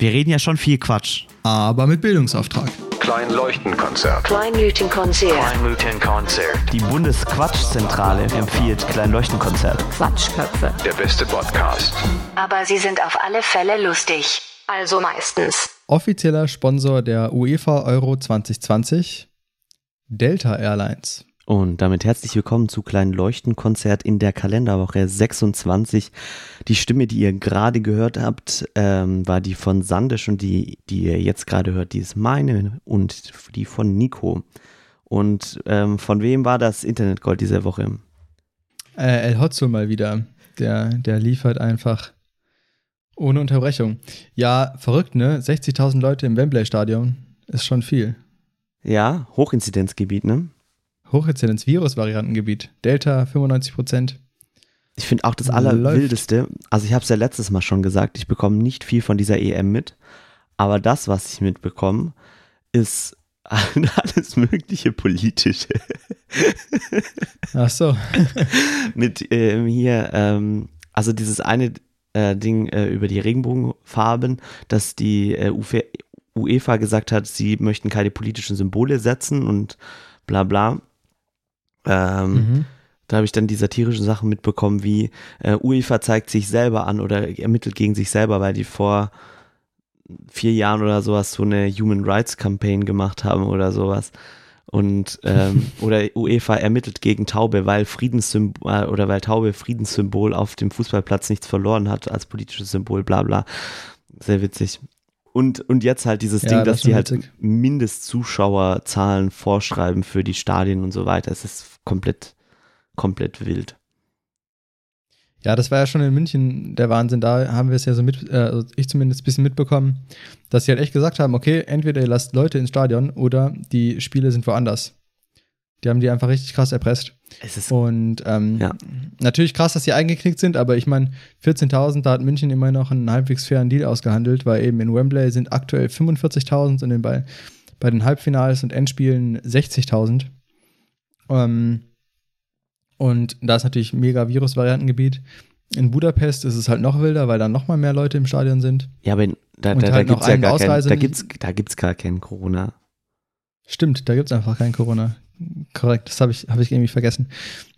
Wir reden ja schon viel Quatsch. Aber mit Bildungsauftrag. Kleinleuchtenkonzert. Kleinleuchtenkonzert. Kleinleuchtenkonzert. Die Bundesquatschzentrale empfiehlt Kleinleuchtenkonzert. Quatschköpfe. Der beste Podcast. Aber sie sind auf alle Fälle lustig. Also meistens. Offizieller Sponsor der UEFA Euro 2020, Delta Airlines. Und damit herzlich willkommen zu Kleinen Leuchtenkonzert in der Kalenderwoche 26. Die Stimme, die ihr gerade gehört habt, ähm, war die von Sandisch und die, die ihr jetzt gerade hört, die ist meine und die von Nico. Und ähm, von wem war das Internetgold diese Woche? Äh, El Hotzo mal wieder. Der, der liefert einfach ohne Unterbrechung. Ja, verrückt, ne? 60.000 Leute im Wembley-Stadion ist schon viel. Ja, Hochinzidenzgebiet, ne? Hochinzidenz-Virus-Variantengebiet. Delta 95 Prozent. Ich finde auch das. Allerwildeste, also ich habe es ja letztes Mal schon gesagt, ich bekomme nicht viel von dieser EM mit, aber das, was ich mitbekomme, ist alles mögliche politische. Ach so. mit ähm, hier, ähm, also dieses eine äh, Ding äh, über die Regenbogenfarben, dass die äh, UEFA gesagt hat, sie möchten keine politischen Symbole setzen und bla bla. Ähm, Mhm. Da habe ich dann die satirischen Sachen mitbekommen, wie äh, UEFA zeigt sich selber an oder ermittelt gegen sich selber, weil die vor vier Jahren oder sowas so eine Human Rights Campaign gemacht haben oder sowas. Und ähm, oder UEFA ermittelt gegen Taube, weil Friedenssymbol äh, oder weil Taube Friedenssymbol auf dem Fußballplatz nichts verloren hat als politisches Symbol, bla bla. Sehr witzig. Und, und jetzt halt dieses Ja, Ding, das dass die halt witzig. Mindestzuschauerzahlen vorschreiben für die Stadien und so weiter. Es ist komplett, komplett wild. Ja, das war ja schon in München der Wahnsinn. Da haben wir es ja so mit, äh, also ich zumindest ein bisschen mitbekommen, dass sie halt echt gesagt haben, okay, entweder ihr lasst Leute ins Stadion oder die Spiele sind woanders. Die haben die einfach richtig krass erpresst. Es ist Und ähm, Ja. natürlich krass, dass sie eingeknickt sind, aber ich meine, 14.000, da hat München immer noch einen halbwegs fairen Deal ausgehandelt, weil eben in Wembley sind aktuell 45.000 und in, bei, bei den Halbfinals und Endspielen 60.000. Ähm, und da ist natürlich mega Virus-Variantengebiet. In Budapest ist es halt noch wilder, weil da noch mal mehr Leute im Stadion sind. Ja, aber in- da, da, da halt noch gibt's ja gar kein, da gibt's, da gibt's gar kein Corona. Stimmt, da gibt es einfach kein Corona. Korrekt, das habe ich, hab ich irgendwie vergessen.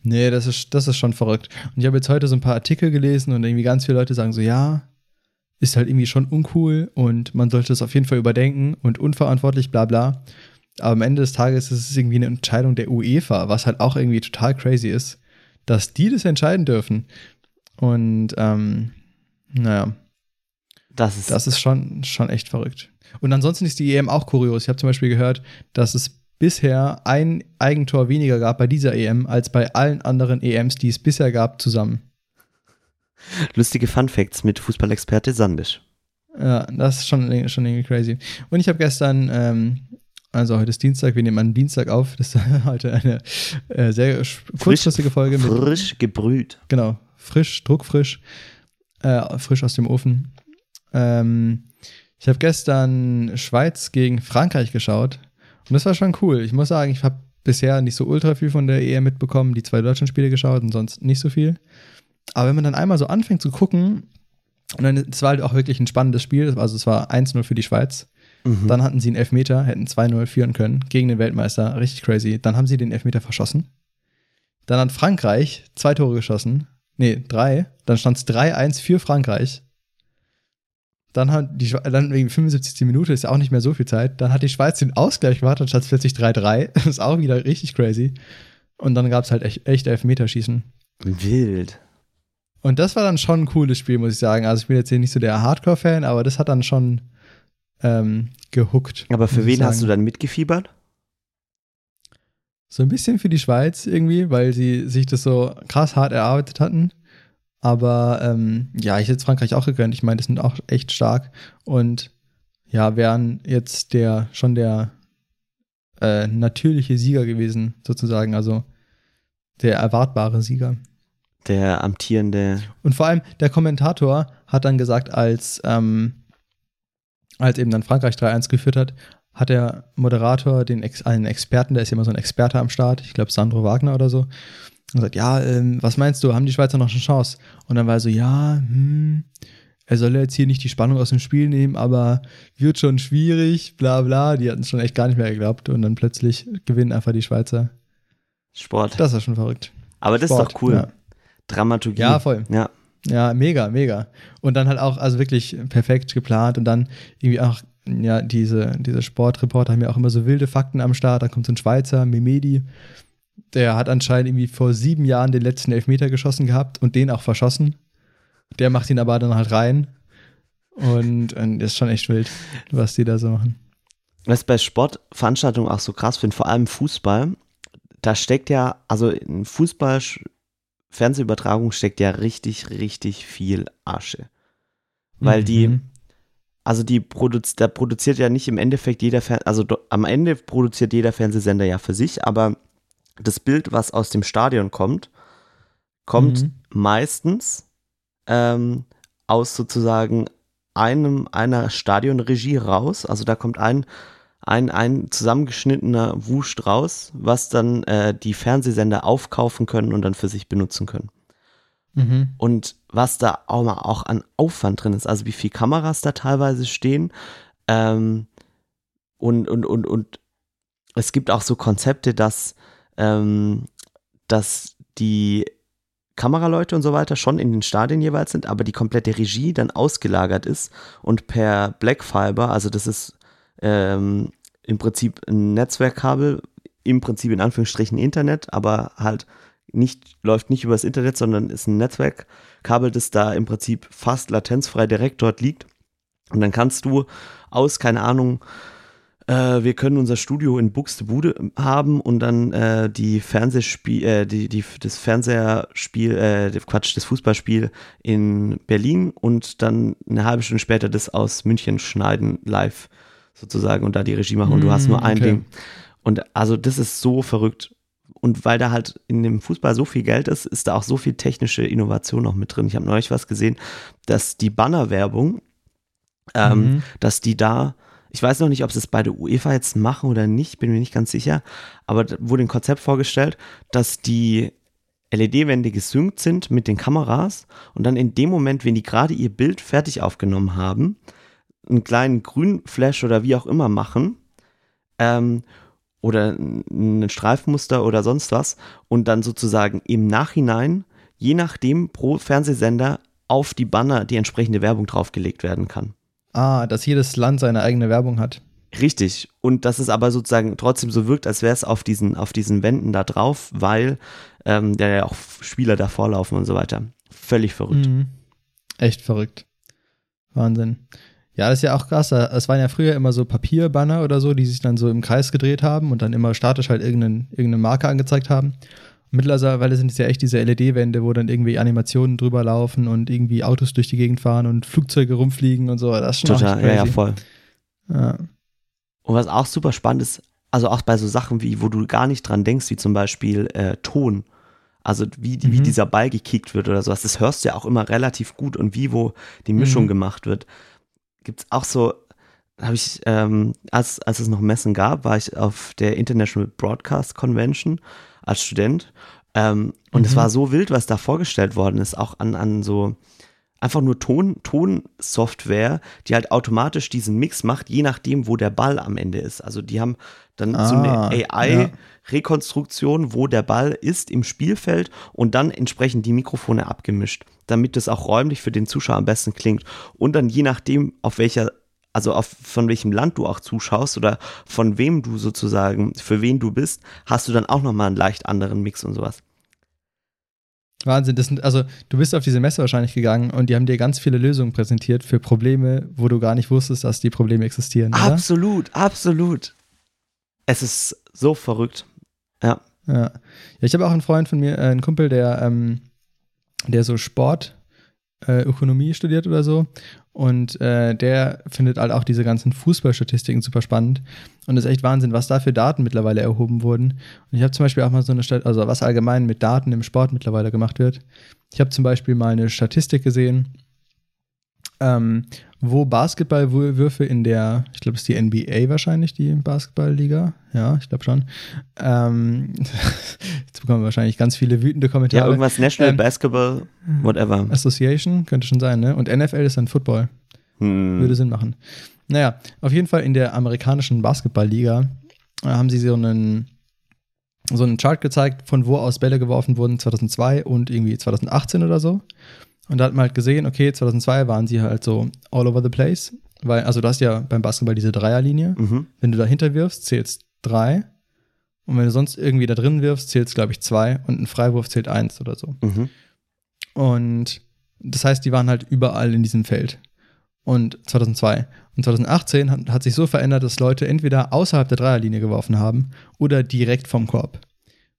Nee, das ist, das ist schon verrückt. Und ich habe jetzt heute so ein paar Artikel gelesen und irgendwie ganz viele Leute sagen so, ja, ist halt irgendwie schon uncool und man sollte es auf jeden Fall überdenken und unverantwortlich, bla bla. Aber am Ende des Tages ist es irgendwie eine Entscheidung der UEFA, was halt auch irgendwie total crazy ist, dass die das entscheiden dürfen. Und ähm, naja, Das ist, das ist schon, schon echt verrückt. Und ansonsten ist die EM auch kurios. Ich habe zum Beispiel gehört, dass es bisher ein Eigentor weniger gab bei dieser EM als bei allen anderen EMs, die es bisher gab, zusammen. lustige Fun Facts mit Fußballexperte Sandisch. Ja, das ist schon, schon irgendwie crazy. Und ich habe gestern, ähm, also heute ist Dienstag, wir nehmen an Dienstag auf. Das ist heute eine äh, sehr kurzfristige Folge mit frisch gebrüht. Genau, frisch, druckfrisch, äh, frisch aus dem Ofen. Ähm, ich habe gestern Schweiz gegen Frankreich geschaut und das war schon cool. Ich muss sagen, ich habe bisher nicht so ultra viel von der EM mitbekommen, die zwei deutschen Spiele geschaut und sonst nicht so viel. Aber wenn man dann einmal so anfängt zu gucken, und dann, es war halt auch wirklich ein spannendes Spiel, also es war 1-0 für die Schweiz. Mhm. Dann hatten sie einen Elfmeter, hätten 2-0 führen können gegen den Weltmeister. Richtig crazy. Dann haben sie den Elfmeter verschossen. Dann hat Frankreich zwei Tore geschossen. Nee, drei. Dann stand es 3-1 für Frankreich. Dann hat die dann wegen 75. Minute ist ja auch nicht mehr so viel Zeit. Dann hat die Schweiz den Ausgleich gemacht, stand es plötzlich 3-3. Das ist auch wieder richtig crazy. Und dann gab es halt echt, echt Elfmeterschießen. Wild. Und das war dann schon ein cooles Spiel, muss ich sagen. Also ich bin jetzt hier nicht so der Hardcore-Fan, aber das hat dann schon ähm, gehuckt. Aber für wen hast du sagen. dann mitgefiebert? So ein bisschen für die Schweiz irgendwie, weil sie sich das so krass hart erarbeitet hatten. Aber ähm, ja, ich hätte es Frankreich auch gegönnt. Ich meine, die sind auch echt stark. Und ja, wären jetzt der schon der äh, natürliche Sieger gewesen, sozusagen. Also der erwartbare Sieger. Der amtierende. Und vor allem der Kommentator hat dann gesagt, als, ähm, als eben dann Frankreich 3-1 geführt hat, hat der Moderator den Ex einen Experten, der ist immer so ein Experte am Start, ich glaube Sandro Wagner oder so, und sagt, ja, ähm, was meinst du, haben die Schweizer noch eine Chance? Und dann war er so, ja, hm, er solle jetzt hier nicht die Spannung aus dem Spiel nehmen, aber wird schon schwierig, bla bla. Die hatten es schon echt gar nicht mehr geglaubt und dann plötzlich gewinnen einfach die Schweizer. Sport. Das ist schon verrückt. Aber das Sport, ist doch cool. ja. Dramaturgie. Ja, voll. Ja. Ja, mega, mega. Und dann halt auch, also wirklich perfekt geplant und dann irgendwie auch, ja, diese, diese Sportreporter haben ja auch immer so wilde Fakten am Start. Da kommt so ein Schweizer, Memedi, der hat anscheinend irgendwie vor sieben Jahren den letzten Elfmeter geschossen gehabt und den auch verschossen. Der macht ihn aber dann halt rein. Und, und ist schon echt wild, was die da so machen. Was ich bei Sportveranstaltungen auch so krass finde, vor allem Fußball, da steckt ja, also in Fußball, Fernsehübertragung steckt ja richtig, richtig viel Asche. Weil die, Mhm. also die produz da produziert ja nicht im Endeffekt jeder, Fer also do, am Ende produziert jeder Fernsehsender ja für sich, aber das Bild, was aus dem Stadion kommt, kommt Mhm. meistens ähm, aus sozusagen einem einer Stadionregie raus. Also da kommt ein ein, ein zusammengeschnittener Wust raus, was dann äh, die Fernsehsender aufkaufen können und dann für sich benutzen können. Mhm. Und was da auch mal auch an Aufwand drin ist, also wie viele Kameras da teilweise stehen. Ähm, und, und, und, und es gibt auch so Konzepte, dass, ähm, dass die Kameraleute und so weiter schon in den Stadien jeweils sind, aber die komplette Regie dann ausgelagert ist und per Blackfiber, also das ist ähm, im Prinzip ein Netzwerkkabel, im Prinzip in Anführungsstrichen Internet, aber halt nicht, läuft nicht übers Internet, sondern ist ein Netzwerkkabel, das da im Prinzip fast latenzfrei direkt dort liegt. Und dann kannst du aus, keine Ahnung, äh, wir können unser Studio in Buxtehude haben und dann äh, die Fernsehspiel, äh, die, die, das Fernsehspiel, äh, Quatsch, das Fußballspiel in Berlin und dann eine halbe Stunde später das aus München schneiden live sozusagen und da die Regie machen und du hast nur ein okay. Ding. Und also das ist so verrückt. Und weil da halt in dem Fußball so viel Geld ist, ist da auch so viel technische Innovation noch mit drin. Ich habe neulich was gesehen, dass die Bannerwerbung, ähm, Mhm. dass die da, ich weiß noch nicht, ob sie es bei der UEFA jetzt machen oder nicht, bin mir nicht ganz sicher, aber wurde ein Konzept vorgestellt, dass die LED-Wände gesynkt sind mit den Kameras und dann in dem Moment, wenn die gerade ihr Bild fertig aufgenommen haben, einen kleinen Grünflash oder wie auch immer machen ähm, oder ein Streifmuster oder sonst was und dann sozusagen im Nachhinein, je nachdem pro Fernsehsender, auf die Banner die entsprechende Werbung draufgelegt werden kann. Ah, dass jedes Land seine eigene Werbung hat. Richtig. Und dass es aber sozusagen trotzdem so wirkt, als wäre es auf diesen, auf diesen Wänden da drauf, weil ähm, da ja auch Spieler davor laufen und so weiter. Völlig verrückt. Mhm. Echt verrückt. Wahnsinn. Ja, das ist ja auch krass. Es waren ja früher immer so Papierbanner oder so, die sich dann so im Kreis gedreht haben und dann immer statisch halt irgendeinen, irgendeine Marke angezeigt haben. Mittlerweile sind es ja echt diese LED-Wände, wo dann irgendwie Animationen drüber laufen und irgendwie Autos durch die Gegend fahren und Flugzeuge rumfliegen und so. Das ist schon Total, auch ja, ja, crazy. voll. Ja. Und was auch super spannend ist, also auch bei so Sachen wie, wo du gar nicht dran denkst, wie zum Beispiel äh, Ton. Also wie, die- wie Mhm. dieser Ball gekickt wird oder sowas, das hörst du ja auch immer relativ gut und wie, wo die Mischung Mhm. gemacht wird. Gibt es auch so, habe ich, ähm, als, als es noch Messen gab, war ich auf der International Broadcast Convention als Student. Ähm, und es Mhm. war so wild, was da vorgestellt worden ist, auch an, an so einfach nur Ton, Tonsoftware, die halt automatisch diesen Mix macht, je nachdem, wo der Ball am Ende ist. Also die haben dann so Ah, eine AI-Rekonstruktion, wo der Ball ist im Spielfeld und dann entsprechend die Mikrofone abgemischt, damit es auch räumlich für den Zuschauer am besten klingt. Und dann je nachdem, auf welcher also auf, von welchem Land du auch zuschaust oder von wem du sozusagen, für wen du bist, hast du dann auch nochmal einen leicht anderen Mix und sowas. Wahnsinn. Das sind, also, du bist auf diese Messe wahrscheinlich gegangen und die haben dir ganz viele Lösungen präsentiert für Probleme, wo du gar nicht wusstest, dass die Probleme existieren. Oder? Absolut, absolut. Es ist so verrückt. Ja. Ja. ja ich habe auch einen Freund von mir, äh, einen Kumpel, der, ähm, der so Sport, äh, Ökonomie studiert oder so. Und äh, der findet halt auch diese ganzen Fußballstatistiken super spannend. Und es ist echt Wahnsinn, was da für Daten mittlerweile erhoben wurden. Und ich habe zum Beispiel auch mal so eine Stadt, also was allgemein mit Daten im Sport mittlerweile gemacht wird. Ich habe zum Beispiel mal eine Statistik gesehen, ähm, wo Basketballwürfe in der, ich glaube, es ist die NBA wahrscheinlich, die Basketballliga. Ja, ich glaube schon. Ähm, bekommen wir wahrscheinlich ganz viele wütende Ja, Kommentare. irgendwas National Ähm, Basketball, whatever. Association könnte schon sein, ne? Und NFL ist dann Football. Hm. Würde Sinn machen. Naja, auf jeden Fall in der amerikanischen Basketballliga äh, haben sie so einen, so einen Chart gezeigt, von wo aus Bälle geworfen wurden 2002 und irgendwie 2018 oder so. Und da hat man halt gesehen, okay, 2002 waren sie halt so all over the place. Weil, also du hast ja beim Basketball diese Dreierlinie. Mhm. Wenn du dahinter wirfst, zählst drei. Und wenn du sonst irgendwie da drin wirfst, zählst, glaube ich, zwei. Und ein Freiwurf zählt eins oder so. Mhm. Und das heißt, die waren halt überall in diesem Feld. Und 2002. Und 2018 hat, hat sich so verändert, dass Leute entweder außerhalb der Dreierlinie geworfen haben oder direkt vom Korb.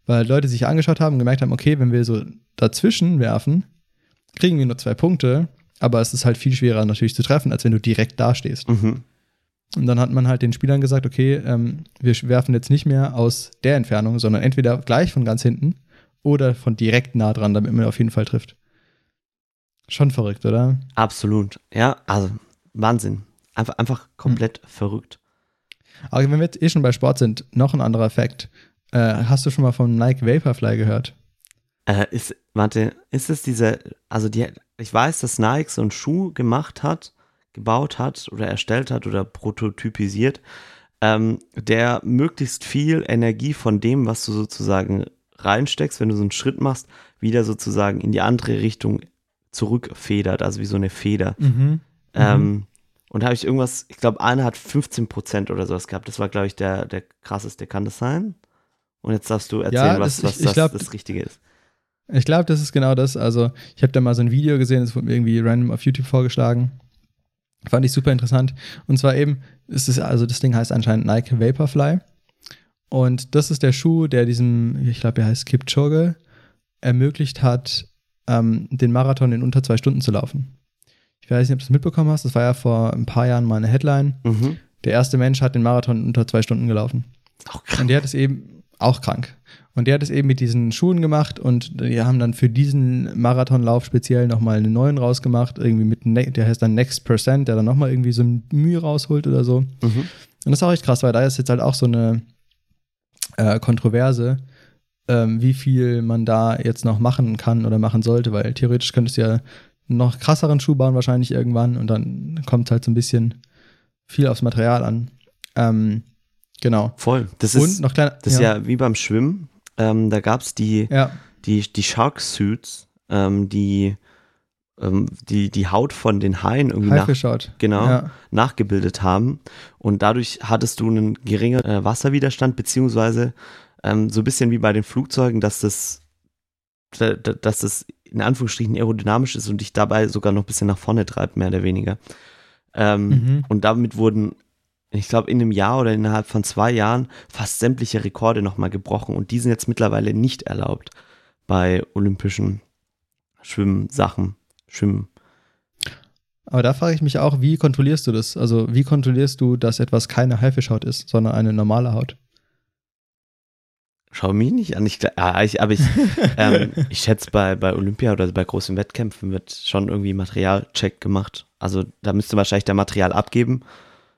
Weil Leute sich angeschaut haben und gemerkt haben, okay, wenn wir so dazwischen werfen, kriegen wir nur zwei Punkte, aber es ist halt viel schwerer natürlich zu treffen, als wenn du direkt da stehst. Mhm. Und dann hat man halt den Spielern gesagt, okay, ähm, wir werfen jetzt nicht mehr aus der Entfernung, sondern entweder gleich von ganz hinten oder von direkt nah dran, damit man auf jeden Fall trifft. Schon verrückt, oder? Absolut. Ja, also Wahnsinn. Einfach, einfach komplett Hm. verrückt. Aber wenn wir jetzt eh schon bei Sport sind, noch ein anderer Fakt. Äh, hast du schon mal vom Nike Vaporfly gehört? Äh, ist, warte, ist es diese, also die, ich weiß, dass Nike so einen Schuh gemacht hat, gebaut hat oder erstellt hat oder prototypisiert, ähm, der möglichst viel Energie von dem, was du sozusagen reinsteckst, wenn du so einen Schritt machst, wieder sozusagen in die andere Richtung zurückfedert, also wie so eine Feder. Mhm. Ähm, und da habe ich irgendwas, ich glaube, einer hat 15% oder sowas gehabt. Das war, glaube ich, der, der krasseste. Kann das sein? Und jetzt darfst du erzählen, Ja, was, das- was ich- ich das, glaub- das Richtige ist. Ich glaube, das ist genau das. Also, ich habe da mal so ein Video gesehen, das wurde mir irgendwie random auf YouTube vorgeschlagen. Fand ich super interessant. Und zwar eben, ist es, also das Ding heißt anscheinend Nike Vaporfly. Und das ist der Schuh, der diesem, ich glaube, er heißt Kipchoge, ermöglicht hat, ähm, den Marathon in unter zwei Stunden zu laufen. Ich weiß nicht, ob du das mitbekommen hast. Das war ja vor ein paar Jahren mal eine Headline. Mhm. Der erste Mensch hat den Marathon in unter zwei Stunden gelaufen. Auch krass. Und der hat es eben auch krank. Und der hat es eben mit diesen Schuhen gemacht und die haben dann für diesen Marathonlauf speziell nochmal einen neuen rausgemacht, irgendwie mit, ne der heißt dann Next Percent, der dann nochmal irgendwie so ein Mühe rausholt oder so. Mhm. Und das ist auch echt krass, weil da ist jetzt halt auch so eine äh, Kontroverse, ähm, wie viel man da jetzt noch machen kann oder machen sollte, weil theoretisch könntest du ja noch krasseren Schuh bauen wahrscheinlich irgendwann und dann kommt halt so ein bisschen viel aufs Material an. Ähm, genau. Voll. Das und ist, noch kleiner. das ist ja wie beim Schwimmen. Ähm, da gab es die, ja. die, die Shark Suits, ähm, die, ähm, die die Haut von den Haien irgendwie nach, genau, Ja. nachgebildet haben. Und dadurch hattest du einen geringeren äh, Wasserwiderstand, beziehungsweise ähm, so ein bisschen wie bei den Flugzeugen, dass das, da- da- dass das in Anführungsstrichen aerodynamisch ist und dich dabei sogar noch ein bisschen nach vorne treibt, mehr oder weniger. Ähm, Mhm. Und damit wurden, ich glaube, in einem Jahr oder innerhalb von zwei Jahren fast sämtliche Rekorde nochmal gebrochen. Und die sind jetzt mittlerweile nicht erlaubt bei olympischen Schwimmsachen. Schwimmen. Aber da frage ich mich auch, wie kontrollierst du das? Also, wie kontrollierst du, dass etwas keine Haifischhaut ist, sondern eine normale Haut? Schau mich nicht an. Ich, ah, ich, aber ich, ähm, ich schätze, bei, bei Olympia oder bei großen Wettkämpfen wird schon irgendwie Materialcheck gemacht. Also da müsste wahrscheinlich der Material abgeben,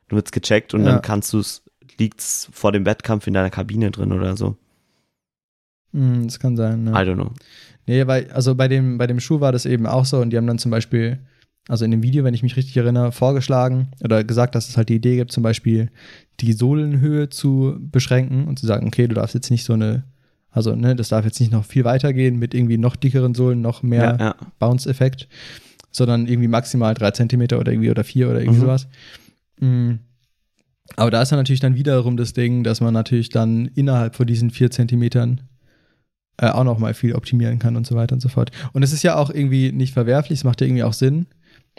dann wird es gecheckt und Ja. dann kannst du es, liegt es vor dem Wettkampf in deiner Kabine drin oder so. Hm, das kann sein. I Ja. don't know. Nee, weil, also bei dem, bei dem Schuh war das eben auch so und die haben dann zum Beispiel, also in dem Video, wenn ich mich richtig erinnere, vorgeschlagen oder gesagt, dass es halt die Idee gibt, zum Beispiel die Sohlenhöhe zu beschränken und zu sagen, okay, du darfst jetzt nicht so eine, also ne, das darf jetzt nicht noch viel weiter gehen mit irgendwie noch dickeren Sohlen, noch mehr Ja, ja. Bounce-Effekt, sondern irgendwie maximal drei Zentimeter oder irgendwie oder vier oder irgendwie Mhm. sowas. Mm. Aber da ist dann natürlich dann wiederum das Ding, dass man natürlich dann innerhalb von diesen vier Zentimetern äh, auch noch mal viel optimieren kann und so weiter und so fort. Und es ist ja auch irgendwie nicht verwerflich, es macht ja irgendwie auch Sinn,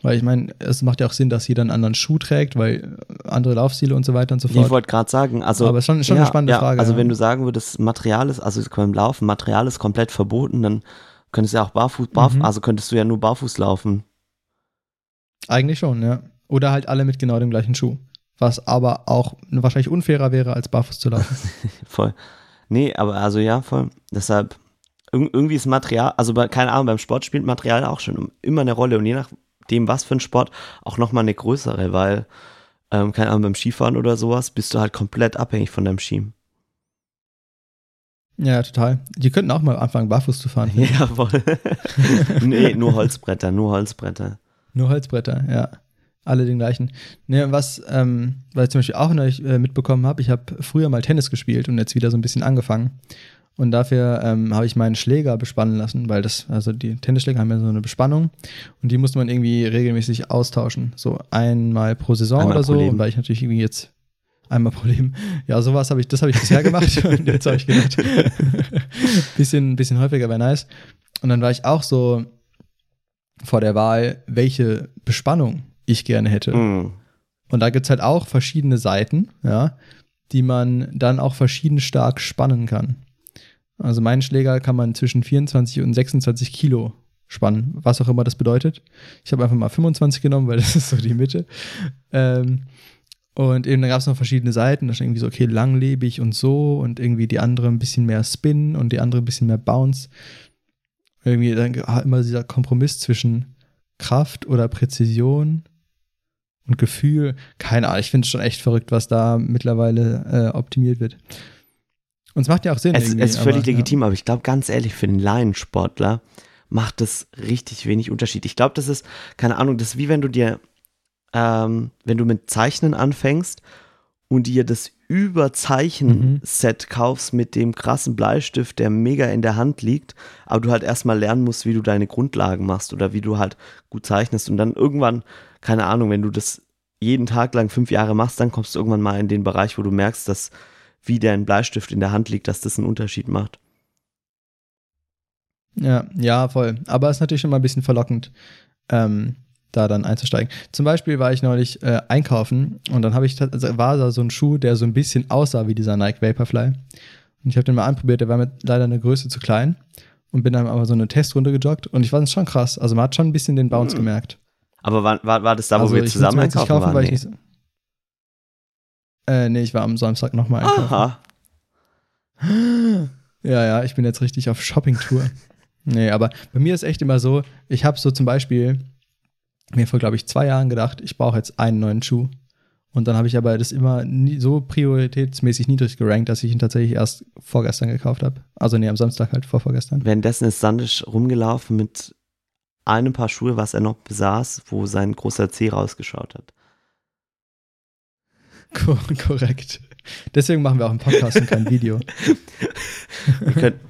weil ich meine, es macht ja auch Sinn, dass jeder einen anderen Schuh trägt, weil andere Laufstile und so weiter und so Ich fort. wollte gerade sagen, also. Aber es ist schon, schon eine spannende ja, Frage. Also ja. wenn du sagen würdest, Material ist, also beim Laufen, Material ist komplett verboten, dann könntest du ja auch barfuß, barfuß Mhm. also könntest du ja nur barfuß laufen. Eigentlich schon, ja. Oder halt alle mit genau dem gleichen Schuh. Was aber auch wahrscheinlich unfairer wäre, als barfuß zu laufen. Voll. Nee, aber also ja, voll. Deshalb, irg irgendwie ist Material, also bei, keine Ahnung, beim Sport spielt Material auch schon immer eine Rolle und je nachdem, was für ein Sport, auch nochmal eine größere, weil, ähm, keine Ahnung, beim Skifahren oder sowas bist du halt komplett abhängig von deinem Ski. Ja, total. Die könnten auch mal anfangen, barfuß zu fahren. Ja, voll. nee, nur Holzbretter, nur Holzbretter. Nur Holzbretter, ja. Alle den gleichen. Ne, was, ähm, was ich zum Beispiel auch neulich äh, mitbekommen habe, ich habe früher mal Tennis gespielt und jetzt wieder so ein bisschen angefangen. Und dafür ähm, habe ich meinen Schläger bespannen lassen, weil das, also die Tennisschläger haben ja so eine Bespannung und die musste man irgendwie regelmäßig austauschen. So einmal pro Saison Einmal oder pro so. Leben. Und weil ich natürlich irgendwie jetzt einmal pro Leben, ja, sowas habe ich, das habe ich bisher gemacht und jetzt habe ich gedacht, bisschen, bisschen häufiger wäre nice. Und dann war ich auch so vor der Wahl, welche Bespannung ich gerne hätte. Mm. Und da gibt's halt auch verschiedene Seiten, ja, die man dann auch verschieden stark spannen kann. Also meinen Schläger kann man zwischen 24 und 26 Kilo spannen, was auch immer das bedeutet. Ich habe einfach mal 25 genommen, weil das ist so die Mitte. Ähm, und eben dann gab es noch verschiedene Seiten, da stand irgendwie so, okay, langlebig und so und irgendwie die andere ein bisschen mehr Spin und die andere ein bisschen mehr Bounce. Irgendwie dann immer dieser Kompromiss zwischen Kraft oder Präzision und Gefühl. Keine Ahnung, ich finde es schon echt verrückt, was da mittlerweile äh, optimiert wird. Und es macht ja auch Sinn. Es, es ist völlig aber, legitim, aber ich glaube ganz ehrlich, für den Laiensportler macht das richtig wenig Unterschied. Ich glaube, das ist, keine Ahnung, das ist wie wenn du dir, ähm, wenn du mit Zeichnen anfängst und dir das Überzeichen-Set kaufst mit dem krassen Bleistift, der mega in der Hand liegt, aber du halt erstmal lernen musst, wie du deine Grundlagen machst oder wie du halt gut zeichnest und dann irgendwann, keine Ahnung, wenn du das jeden Tag lang fünf Jahre machst, dann kommst du irgendwann mal in den Bereich, wo du merkst, dass wie dein Bleistift in der Hand liegt, dass das einen Unterschied macht. Ja, ja, voll. Aber es ist natürlich schon mal ein bisschen verlockend, ähm, da dann einzusteigen. Zum Beispiel war ich neulich äh, einkaufen und dann habe ich also war da so ein Schuh, der so ein bisschen aussah wie dieser Nike Vaporfly. Und ich habe den mal anprobiert, der war mir leider eine Größe zu klein und bin dann aber so eine Testrunde gejoggt und ich fand es schon krass. Also man hat schon ein bisschen den Bounce gemerkt. Aber war, war, war das da, wo also wir ich zusammen einkaufen waren? weil ich Nee. nicht so äh, nee, ich war am Samstag nochmal einkaufen. Aha. Ja, ja, ich bin jetzt richtig auf Shopping-Tour. nee, aber bei mir ist echt immer so, ich habe so zum Beispiel mir vor, glaube ich, zwei Jahren gedacht, ich brauche jetzt einen neuen Schuh. Und dann habe ich aber das immer nie, so prioritätsmäßig niedrig gerankt, dass ich ihn tatsächlich erst vorgestern gekauft habe. Also nee, am Samstag halt vor vorgestern. Währenddessen ist Sandisch rumgelaufen mit einem Paar Schuhe, was er noch besaß, wo sein großer Zeh rausgeschaut hat. Ko korrekt. Deswegen machen wir auch einen Podcast und kein Video. Können,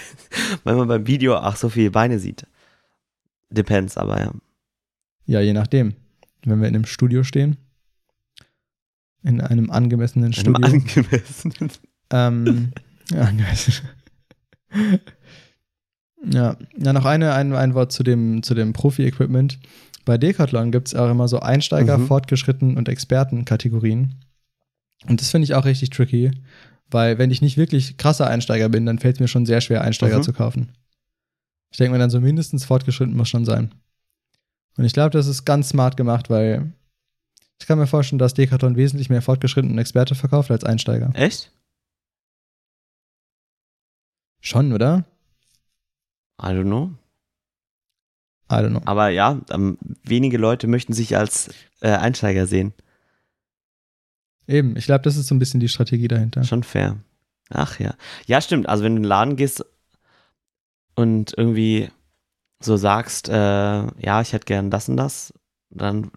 weil man beim Video auch so viele Beine sieht. Depends, aber ja. Ja, je nachdem. Wenn wir in einem Studio stehen, in einem angemessenen Einem Studio. angemessenen. Ähm, ja, angemessen. ja, ja, noch eine, ein, ein Wort zu dem, zu dem Profi-Equipment. Bei Decathlon gibt es auch immer so Einsteiger, Mhm. Fortgeschritten und Experten-Kategorien. Und das finde ich auch richtig tricky, weil wenn ich nicht wirklich krasser Einsteiger bin, dann fällt es mir schon sehr schwer, Einsteiger Mhm. zu kaufen. Ich denke mir dann so mindestens fortgeschritten muss schon sein. Und ich glaube, das ist ganz smart gemacht, weil ich kann mir vorstellen, dass Decathlon wesentlich mehr fortgeschritten und Experte verkauft als Einsteiger. Echt? Schon, oder? I don't know. I don't know. Aber ja, ähm, wenige Leute möchten sich als äh, Einsteiger sehen. Eben, ich glaube, das ist so ein bisschen die Strategie dahinter. Schon fair. Ach ja. Ja, stimmt. Also wenn du in den Laden gehst und irgendwie so sagst, äh, ja, ich hätte gern das und das, dann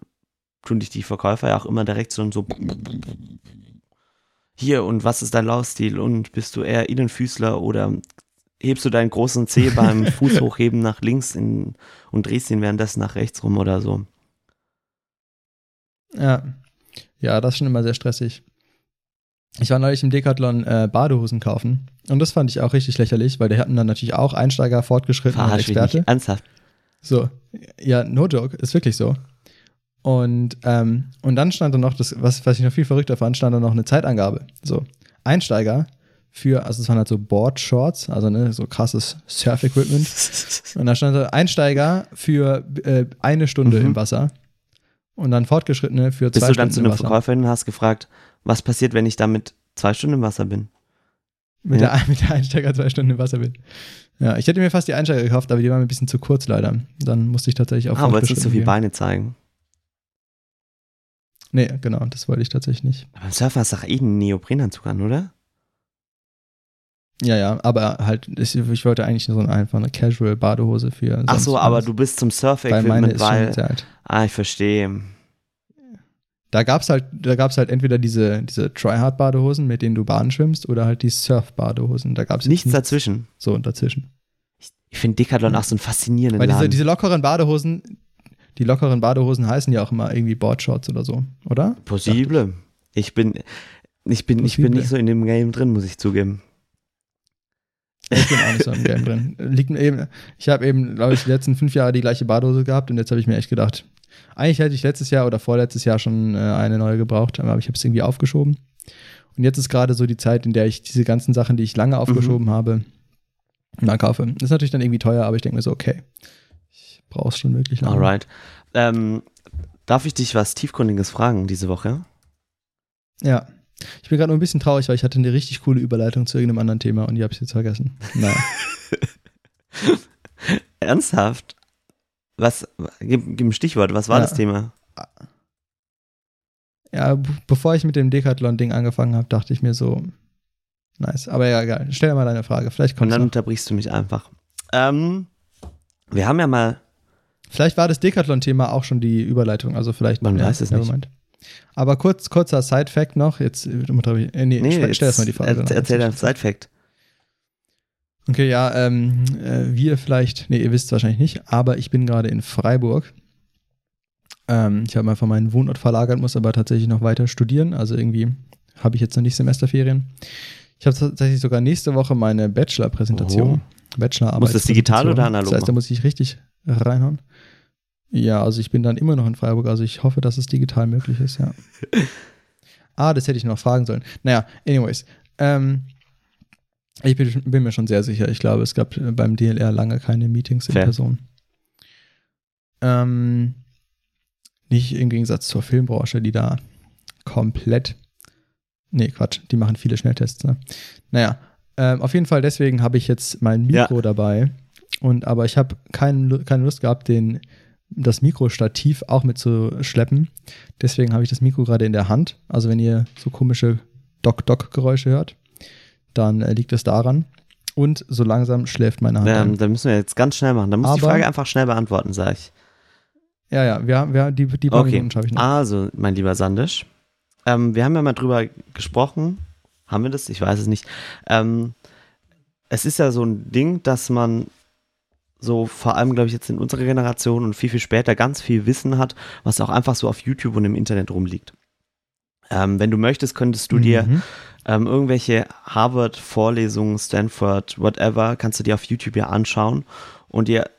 tun dich die Verkäufer ja auch immer direkt so und so hier und was ist dein Laufstil und bist du eher Innenfüßler oder hebst du deinen großen Zeh beim Fußhochheben nach links in, und drehst ihn währenddessen nach rechts rum oder so. Ja. Ja, das ist schon immer sehr stressig. Ich war neulich im Decathlon äh, Badehosen kaufen und das fand ich auch richtig lächerlich, weil die hatten dann natürlich auch Einsteiger, Fortgeschritten und Verarsch mich Experte. nicht. Ernsthaft. So, ja, no joke, ist wirklich so. Und, ähm, und dann stand da noch, das, was, was ich noch viel verrückter fand, stand da noch eine Zeitangabe. So, Einsteiger für, also es waren halt so Board-Shorts, also ne, so krasses Surf-Equipment. Und da stand da Einsteiger für äh, eine Stunde Mhm. im Wasser und dann Fortgeschrittene für zwei Bist du dann Stunden zu einer. Verkäuferin und hast gefragt, was passiert, wenn ich damit zwei Stunden im Wasser bin? Mit, Ja. der, mit der Einsteiger zwei Stunden im Wasser bin. Ja, ich hätte mir fast die Einsteiger gekauft, aber die waren mir ein bisschen zu kurz leider. Dann musste ich tatsächlich auf Ah, wolltest nicht so Fortgeschrittene viel gehen. Beine zeigen. Nee, genau, das wollte ich tatsächlich nicht. Aber beim Surfer du doch eh einen Neoprenanzug an, oder? Ja, ja, aber halt, ich, ich wollte eigentlich so eine, einfach eine Casual-Badehose für. Ach so, aber was. du bist zum Weil meine Surf-Equipment, ist weil. schon sehr alt. ah, ich verstehe. Da gab's halt, da gab's halt entweder diese, diese Tryhard-Badehosen, mit denen du Bahn schwimmst, oder halt die Surf-Badehosen. Da gab's jetzt Nichts dazwischen. so dazwischen. Ich finde Decathlon auch so einen faszinierenden Weil diese, diese lockeren Badehosen, die lockeren Badehosen heißen ja auch immer irgendwie Boardshorts oder so, oder? Possible. Ich bin, ich bin, ich bin Possible. nicht so in dem Game drin, muss ich zugeben. Ich bin auch nicht so im Game drin. Liegt mir eben, ich habe eben, glaube ich, die letzten fünf Jahre die gleiche Badehose gehabt und jetzt habe ich mir echt gedacht, eigentlich hätte ich letztes Jahr oder vorletztes Jahr schon äh, eine neue gebraucht, aber ich habe es irgendwie aufgeschoben. Und jetzt ist gerade so die Zeit, in der ich diese ganzen Sachen, die ich lange aufgeschoben habe, mal kaufe. Das ist natürlich dann irgendwie teuer, aber ich denke mir so, okay, ich brauche es schon wirklich lange. Alright. Ähm, darf ich dich was Tiefgründiges fragen diese Woche? Ja. Ich bin gerade nur ein bisschen traurig, weil ich hatte eine richtig coole Überleitung zu irgendeinem anderen Thema und die habe ich jetzt vergessen. Naja. Ernsthaft? Was, gib, gib ein Stichwort, was war Ja. das Thema? Ja, bevor ich mit dem Decathlon-Ding angefangen habe, dachte ich mir so, nice. Aber ja, egal. Stell dir mal deine Frage. Vielleicht Und kommt dann noch. unterbrichst du mich einfach. Ähm, wir haben ja mal, Vielleicht war das Decathlon-Thema auch schon die Überleitung. Also vielleicht. Man ja, weiß es nicht. mind. Aber kurz, kurzer Side-Fact noch. Jetzt, äh, äh, nee, nee, stell, jetzt erst mal die Frage. er, danach. erzähl dein Side-Fact. Okay, ja, ähm, äh, wir vielleicht, nee, ihr wisst es wahrscheinlich nicht, aber ich bin gerade in Freiburg. Ähm, ich habe einfach meinen Wohnort verlagert, muss aber tatsächlich noch weiter studieren. Also irgendwie habe ich jetzt noch nicht Semesterferien. Ich habe tatsächlich sogar nächste Woche meine Bachelor-Präsentation. Bachelorarbeit. Muss das digital oder analog Das heißt, da muss ich richtig reinhauen. Ja, also ich bin dann immer noch in Freiburg, also ich hoffe, dass es digital möglich ist, ja. ah, das hätte ich noch fragen sollen. Naja, anyways. Ähm, ich bin, bin mir schon sehr sicher. Ich glaube, es gab äh, beim DLR lange keine Meetings in Fair. Person. Ähm, nicht im Gegensatz zur Filmbranche, die da komplett. Nee, Quatsch, die machen viele Schnelltests, ne? Naja, ähm, auf jeden Fall deswegen habe ich jetzt mein Mikro dabei. Und aber ich habe kein, keine Lust gehabt, den, das Mikrostativ auch mitzuschleppen. Deswegen habe ich das Mikro gerade in der Hand. Also wenn ihr so komische Dock-Dock-Geräusche hört, dann äh, liegt es daran. Und so langsam schläft meine Hand. Ähm, da müssen wir jetzt ganz schnell machen. Da muss die Frage einfach schnell beantworten, sag ich. Ja, ja, wir, wir, die, die paar Okay, Minuten schaffe ich noch. also, mein lieber Sandisch, ähm, wir haben ja mal drüber gesprochen. Haben wir das? Ich weiß es nicht. Ähm, es ist ja so ein Ding, dass man so vor allem, glaube ich, jetzt in unserer Generation und viel, viel später ganz viel Wissen hat, was auch einfach so auf YouTube und im Internet rumliegt. Ähm, wenn du möchtest, könntest du dir Mhm. Ähm, irgendwelche Harvard-Vorlesungen, Stanford, whatever, kannst du dir auf YouTube ja anschauen und dir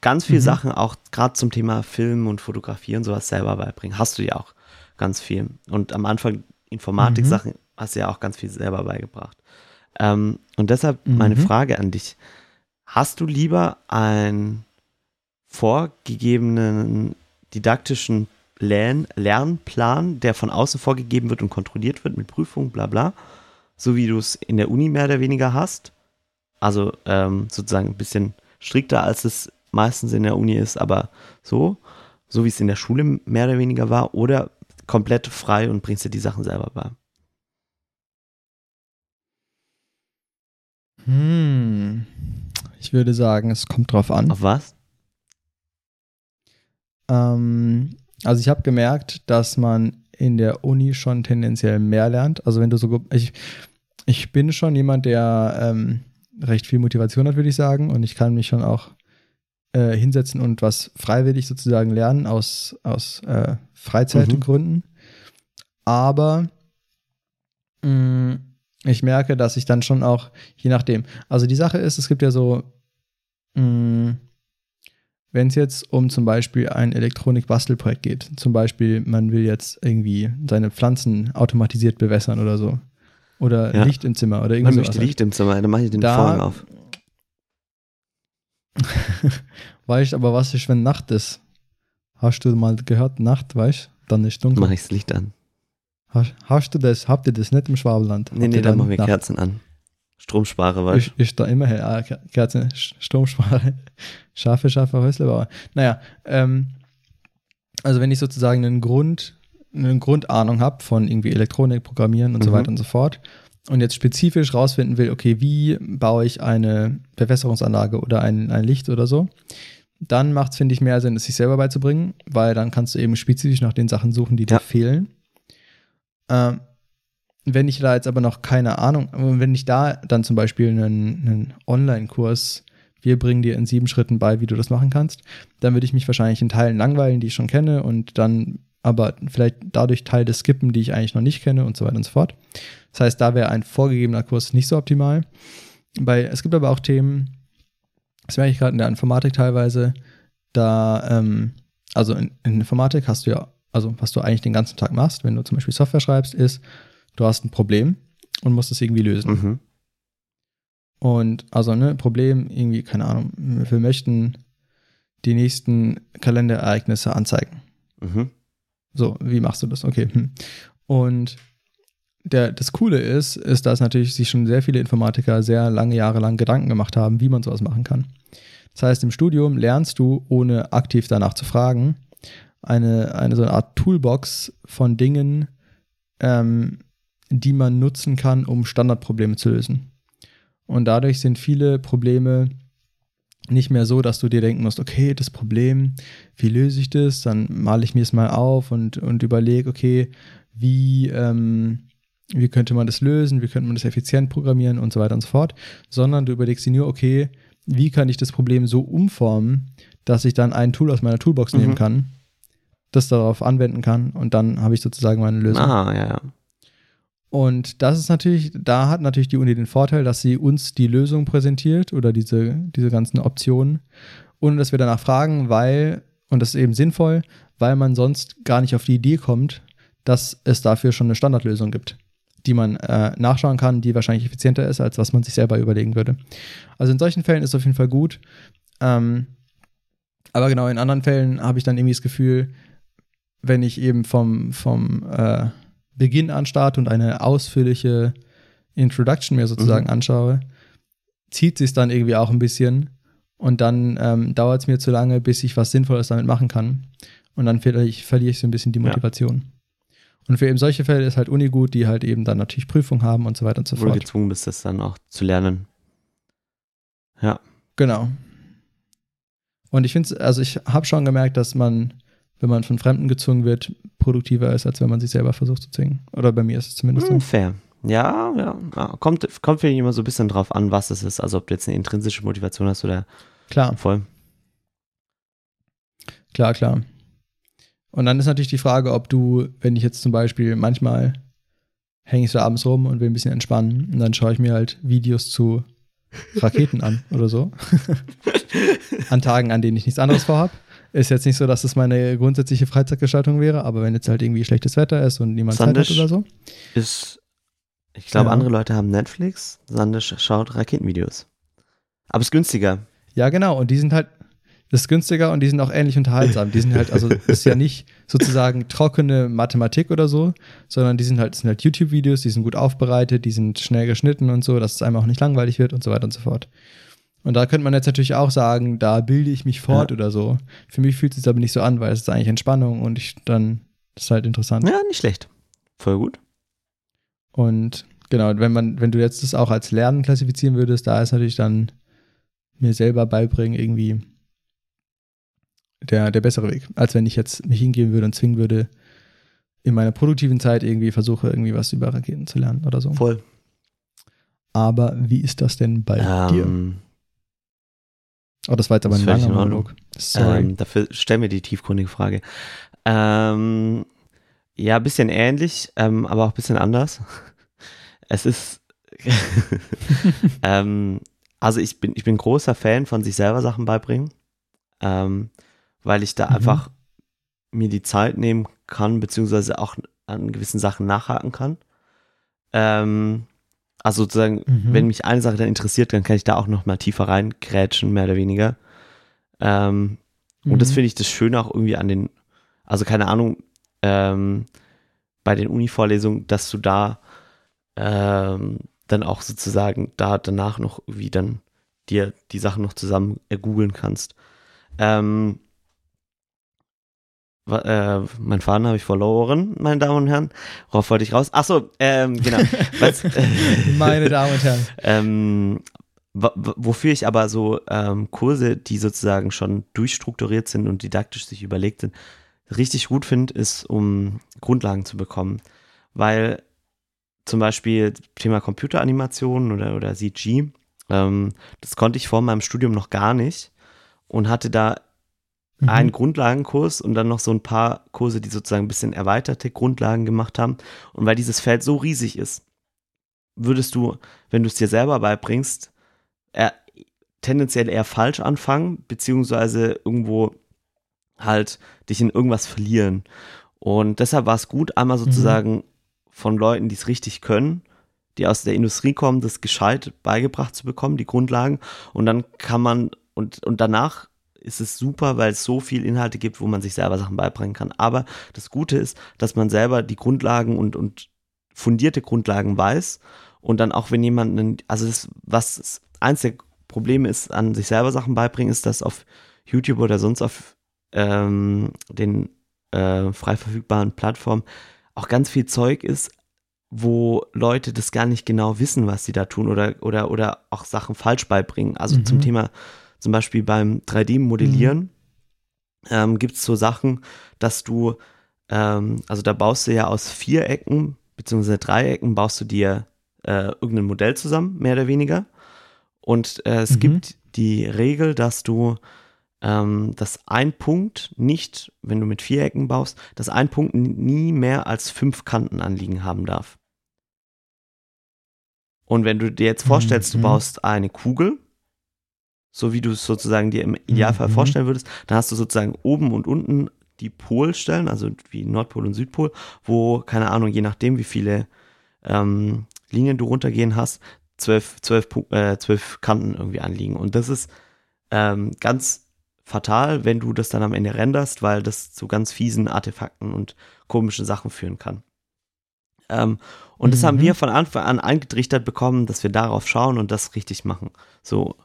ganz viele Mhm. Sachen auch gerade zum Thema Film und Fotografie und sowas selber beibringen. Hast du ja auch ganz viel. Und am Anfang Informatik-Sachen hast du ja auch ganz viel selber beigebracht. Ähm, und deshalb meine Mhm. Frage an dich. Hast du lieber einen vorgegebenen didaktischen Lern Lernplan, der von außen vorgegeben wird und kontrolliert wird mit Prüfungen, bla bla, so wie du es in der Uni mehr oder weniger hast? Also ähm, sozusagen ein bisschen strikter, als es meistens in der Uni ist, aber so, so wie es in der Schule mehr oder weniger war, oder komplett frei und bringst dir die Sachen selber bei. Hm. Ich würde sagen, es kommt drauf an. Auf was? Ähm, also ich habe gemerkt, dass man in der Uni schon tendenziell mehr lernt. Also wenn du so, ich, ich bin schon jemand, der ähm, recht viel Motivation hat, würde ich sagen. Und ich kann mich schon auch äh, hinsetzen und was freiwillig sozusagen lernen aus, aus äh, Freizeitgründen. Aber mh, ich merke, dass ich dann schon auch, je nachdem, also die Sache ist, es gibt ja so, mh, wenn es jetzt um zum Beispiel ein Elektronik-Bastelprojekt geht, zum Beispiel man will jetzt irgendwie seine Pflanzen automatisiert bewässern oder so. Oder Ja. Licht im Zimmer oder Man irgendwie möchte sowas. Licht im Zimmer, dann mache ich den Da- Vorhang auf. Weißt aber, was ist, wenn Nacht ist? Hast du mal gehört, Nacht, weißt Dann ist dunkel. Mache ich das Licht an. Hast, hast du das, habt ihr das nicht im Schwabenland? Nee, Habt nee, ihr dann machen wir? Kerzen an. Stromspare, weil Ist, ist da immer hell. Ah, Ke- Kerzen, Sch- Stromspare, Schafe, Schafe, Häuslebauer. Naja, ähm, also wenn ich sozusagen einen Grund, eine Grundahnung habe von irgendwie Elektronik, Programmieren und so Mhm. weiter und so fort, und jetzt spezifisch rausfinden will, okay, wie baue ich eine Bewässerungsanlage oder ein, ein Licht oder so, dann macht es, finde ich, mehr Sinn, es sich selber beizubringen, weil dann kannst du eben spezifisch nach den Sachen suchen, die Ja. dir fehlen. Ähm, wenn ich da jetzt aber noch keine Ahnung, wenn ich da dann zum Beispiel einen, einen Online-Kurs, wir bringen dir in sieben Schritten bei, wie du das machen kannst, dann würde ich mich wahrscheinlich in Teilen langweilen, die ich schon kenne und dann aber vielleicht dadurch Teile skippen, die ich eigentlich noch nicht kenne und so weiter und so fort. Das heißt, da wäre ein vorgegebener Kurs nicht so optimal. Bei, es gibt aber auch Themen, das merke ich gerade in der Informatik teilweise, da, ähm, also in, in Informatik hast du ja, also was du eigentlich den ganzen Tag machst, wenn du zum Beispiel Software schreibst, ist, du hast ein Problem und musst es irgendwie lösen. Mhm. Und also, ne, Problem, irgendwie, keine Ahnung, wir möchten die nächsten Kalenderereignisse anzeigen. Mhm. So, wie machst du das? Okay. Hm. Und der, das Coole ist, ist, dass natürlich sich schon sehr viele Informatiker sehr lange Jahre lang Gedanken gemacht haben, wie man sowas machen kann. Das heißt, im Studium lernst du, ohne aktiv danach zu fragen, eine, eine so eine Art Toolbox von Dingen, ähm, die man nutzen kann, um Standardprobleme zu lösen. Und dadurch sind viele Probleme nicht mehr so, dass du dir denken musst, okay, das Problem, wie löse ich das? Dann male ich mir es mal auf und, und überlege, okay, wie, ähm, wie könnte man das lösen, wie könnte man das effizient programmieren und so weiter und so fort, sondern du überlegst dir nur, okay, wie kann ich das Problem so umformen, dass ich dann ein Tool aus meiner Toolbox Mhm. nehmen kann, das darauf anwenden kann und dann habe ich sozusagen meine Lösung. Ah, ja, ja. Und das ist natürlich, da hat natürlich die Uni den Vorteil, dass sie uns die Lösung präsentiert oder diese, diese ganzen Optionen, ohne dass wir danach fragen, weil, und das ist eben sinnvoll, weil man sonst gar nicht auf die Idee kommt, dass es dafür schon eine Standardlösung gibt, die man äh, nachschauen kann, die wahrscheinlich effizienter ist, als was man sich selber überlegen würde. Also in solchen Fällen ist es auf jeden Fall gut. Ähm, aber genau, in anderen Fällen habe ich dann irgendwie das Gefühl, wenn ich eben vom, vom äh, Beginn an starte und eine ausführliche Introduction mir sozusagen Mhm. anschaue, zieht sich dann irgendwie auch ein bisschen und dann ähm, dauert es mir zu lange, bis ich was Sinnvolles damit machen kann. Und dann verliere ich, verliere ich so ein bisschen die Ja. Motivation. Und für eben solche Fälle ist halt Uni gut, die halt eben dann natürlich Prüfung haben und so weiter und so Wo du fort. gezwungen bist, das dann auch zu lernen. Ja. Genau. Und ich finde, also ich habe schon gemerkt, dass man, wenn man von Fremden gezwungen wird, produktiver ist, als wenn man sich selber versucht zu zwingen. Oder bei mir ist es zumindest Hm, so. fair. Ja, ja, ja. Kommt, kommt finde ich immer so ein bisschen drauf an, was es ist. Also ob du jetzt eine intrinsische Motivation hast oder Klar, voll. klar, klar. Und dann ist natürlich die Frage, ob du, wenn ich jetzt zum Beispiel manchmal hänge ich so abends rum und will ein bisschen entspannen und dann schaue ich mir halt Videos zu Raketen an oder so. an Tagen, an denen ich nichts anderes vorhab. Ist jetzt nicht so, dass das meine grundsätzliche Freizeitgestaltung wäre, aber wenn jetzt halt irgendwie schlechtes Wetter ist und niemand Zeit hat Sandisch. oder so. Ist, ich glaube, Ja. andere Leute haben Netflix, Sandisch schaut Raketenvideos. Aber es ist günstiger. Ja, genau. Und die sind halt, das ist günstiger und die sind auch ähnlich unterhaltsam. Die sind halt, also ist ja nicht sozusagen trockene Mathematik oder so, sondern die sind halt, sind halt YouTube-Videos, die sind gut aufbereitet, die sind schnell geschnitten und so, dass es einem auch nicht langweilig wird und so weiter und so fort. Und da könnte man jetzt natürlich auch sagen, da bilde ich mich fort Ja. oder so. Für mich fühlt es sich aber nicht so an, weil es ist eigentlich Entspannung und ich dann, das ist halt interessant. Ja, nicht schlecht. Voll gut. Und genau, wenn man, wenn du jetzt das auch als Lernen klassifizieren würdest, da ist natürlich dann mir selber beibringen irgendwie der, der bessere Weg, als wenn ich jetzt mich hingehen würde und zwingen würde, in meiner produktiven Zeit irgendwie versuche, irgendwie was über Raketen zu lernen oder so. Voll. Aber wie ist das denn bei dir? Ähm, Oh, das war jetzt aber ein langer. Monolog. Sorry. ähm, dafür stell mir die tiefgründige Frage. Ähm, ja, ein bisschen ähnlich, ähm, aber auch ein bisschen anders. Es ist, ähm, also ich bin, ich bin großer Fan von sich selber Sachen beibringen, ähm, weil ich da Mhm. einfach mir die Zeit nehmen kann, beziehungsweise auch an gewissen Sachen nachhaken kann. Also sozusagen, Mhm. wenn mich eine Sache dann interessiert, dann kann ich da auch noch mal tiefer reingrätschen, mehr oder weniger. Ähm, und das Mhm. finde ich das Schöne auch irgendwie an den, also keine Ahnung, ähm, bei den Uni-Vorlesungen, dass du da ähm, dann auch sozusagen da danach noch irgendwie dann dir die Sachen noch zusammen ergoogeln kannst. Ähm, äh, mein Faden habe ich verloren, meine Damen und Herren. Worauf wollte ich raus? Ach so, ähm, genau. Was, Meine Damen und Herren. ähm, wofür ich aber so ähm, Kurse, die sozusagen schon durchstrukturiert sind und didaktisch sich überlegt sind, richtig gut finde, ist, um Grundlagen zu bekommen. Weil zum Beispiel Thema Computeranimation oder, oder CG, ähm, das konnte ich vor meinem Studium noch gar nicht und hatte da Mhm. einen Grundlagenkurs und dann noch so ein paar Kurse, die sozusagen ein bisschen erweiterte Grundlagen gemacht haben. Und weil dieses Feld so riesig ist, würdest du, wenn du es dir selber beibringst, eher, tendenziell eher falsch anfangen, beziehungsweise irgendwo halt dich in irgendwas verlieren. Und deshalb war es gut, einmal sozusagen von Leuten, die es richtig können, die aus der Industrie kommen, das gescheit beigebracht zu bekommen, die Grundlagen. Und dann kann man, und, und danach ist es super, weil es so viel Inhalte gibt, wo man sich selber Sachen beibringen kann. Aber das Gute ist, dass man selber die Grundlagen und, und fundierte Grundlagen weiß und dann auch wenn jemand, also das, was eins der Probleme ist, an sich selber Sachen beibringen, ist, dass auf YouTube oder sonst auf ähm, den äh, frei verfügbaren Plattformen auch ganz viel Zeug ist, wo Leute das gar nicht genau wissen, was sie da tun oder, oder, oder auch Sachen falsch beibringen. Also Mhm. zum Thema, zum Beispiel beim 3D-Modellieren ähm, gibt es so Sachen, dass du, ähm, also da baust du ja aus Vierecken beziehungsweise Dreiecken, baust du dir äh, irgendein Modell zusammen, mehr oder weniger. Und äh, es Mhm. gibt die Regel, dass du ähm, dass ein Punkt nicht, wenn du mit Vierecken baust, dass ein Punkt nie mehr als fünf Kanten anliegen haben darf. Und wenn du dir jetzt vorstellst, Mhm. du baust eine Kugel, so wie du es sozusagen dir im Idealfall Mhm. vorstellen würdest, dann hast du sozusagen oben und unten die Polstellen, also wie Nordpol und Südpol, wo, keine Ahnung, je nachdem, wie viele ähm, Linien du runtergehen hast, zwölf, zwölf, äh, zwölf Kanten irgendwie anliegen. Und das ist ähm, ganz fatal, wenn du das dann am Ende renderst, weil das zu ganz fiesen Artefakten und komischen Sachen führen kann. Ähm, und das haben Mhm. wir von Anfang an eingetrichtert bekommen, dass wir darauf schauen und das richtig machen. So.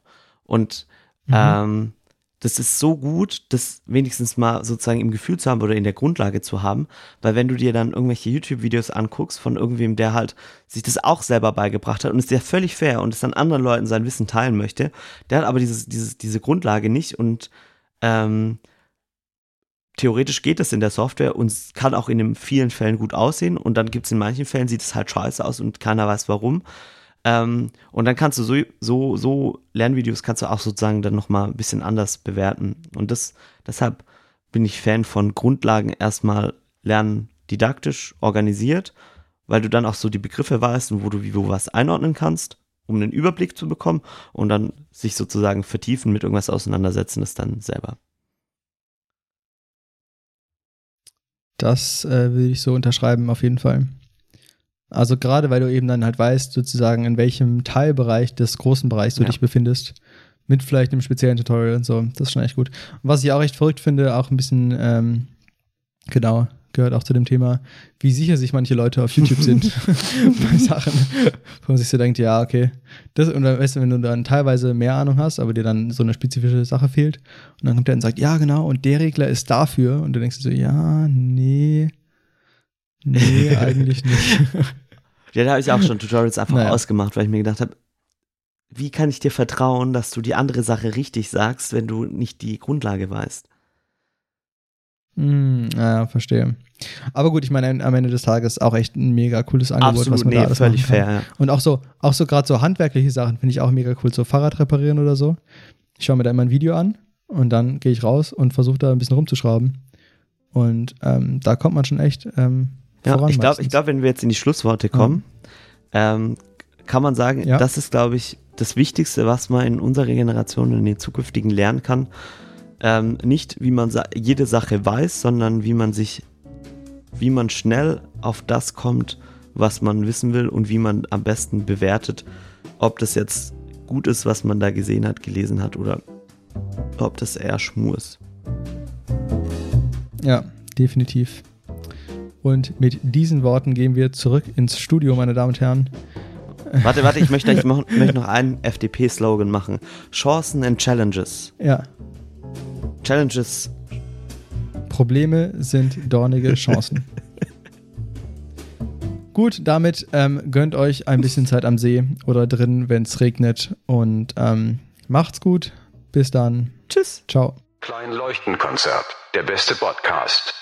Und Mhm. ähm, das ist so gut, das wenigstens mal sozusagen im Gefühl zu haben oder in der Grundlage zu haben, weil wenn du dir dann irgendwelche YouTube-Videos anguckst von irgendwem, der halt sich das auch selber beigebracht hat und ist ja völlig fair und es dann anderen Leuten sein Wissen teilen möchte, der hat aber dieses, dieses, diese Grundlage nicht und ähm, theoretisch geht das in der Software und es kann auch in vielen Fällen gut aussehen und dann gibt es in manchen Fällen sieht es halt scheiße aus und keiner weiß warum. Ähm, und dann kannst du so, so, so Lernvideos kannst du auch sozusagen dann nochmal ein bisschen anders bewerten. Und das, deshalb bin ich Fan von Grundlagen erstmal lernen didaktisch organisiert, weil du dann auch so die Begriffe weißt und wo du wie wo was einordnen kannst, um einen Überblick zu bekommen und dann sich sozusagen vertiefen mit irgendwas auseinandersetzen, das dann selber. Das äh, will ich so unterschreiben, auf jeden Fall. Also gerade weil du eben dann halt weißt, sozusagen, in welchem Teilbereich des großen Bereichs du Ja. dich befindest, mit vielleicht einem speziellen Tutorial und so. Das ist schon echt gut. Und was ich auch echt verrückt finde, auch ein bisschen, ähm, genau, gehört auch zu dem Thema, wie sicher sich manche Leute auf YouTube sind bei Sachen, wo man sich so denkt, ja, okay. Das, und dann weißt du, wenn du dann teilweise mehr Ahnung hast, aber dir dann so eine spezifische Sache fehlt, und dann kommt der und sagt, ja, genau, und der Regler ist dafür, und du denkst so, ja, nee, nee, eigentlich nicht. Ja, da habe ich auch schon Tutorials einfach Naja. ausgemacht, weil ich mir gedacht habe, wie kann ich dir vertrauen, dass du die andere Sache richtig sagst, wenn du nicht die Grundlage weißt? Hm, ja, verstehe. Aber gut, ich meine, am Ende des Tages auch echt ein mega cooles Angebot, was Absolut, man da nee, alles völlig fair. Ja. Und auch so, auch so gerade so handwerkliche Sachen finde ich auch mega cool. So Fahrrad reparieren oder so. Ich schaue mir da immer ein Video an und dann gehe ich raus und versuche da ein bisschen rumzuschrauben. Und ähm, da kommt man schon echt ähm, Ja, ich glaube, glaub, wenn wir jetzt in die Schlussworte kommen, ähm, kann man sagen, Ja. das ist, glaube ich, das Wichtigste, was man in unserer Generation und in den zukünftigen lernen kann. Ähm, nicht, wie man sa jede Sache weiß, sondern wie man sich, wie man schnell auf das kommt, was man wissen will und wie man am besten bewertet, ob das jetzt gut ist, was man da gesehen hat, gelesen hat oder ob das eher Schmur ist. Ja, definitiv. Und mit diesen Worten gehen wir zurück ins Studio, meine Damen und Herren. Warte, warte, ich möchte, ich mo- möchte noch einen FDP-Slogan machen. Chancen and Challenges. Ja, Challenges Probleme sind dornige Chancen. Gut, damit ähm, gönnt euch ein bisschen Zeit am See oder drin, wenn es regnet. Und ähm, macht's gut. Bis dann. Tschüss. Ciao. Klein Leuchtenkonzert. Der beste Podcast.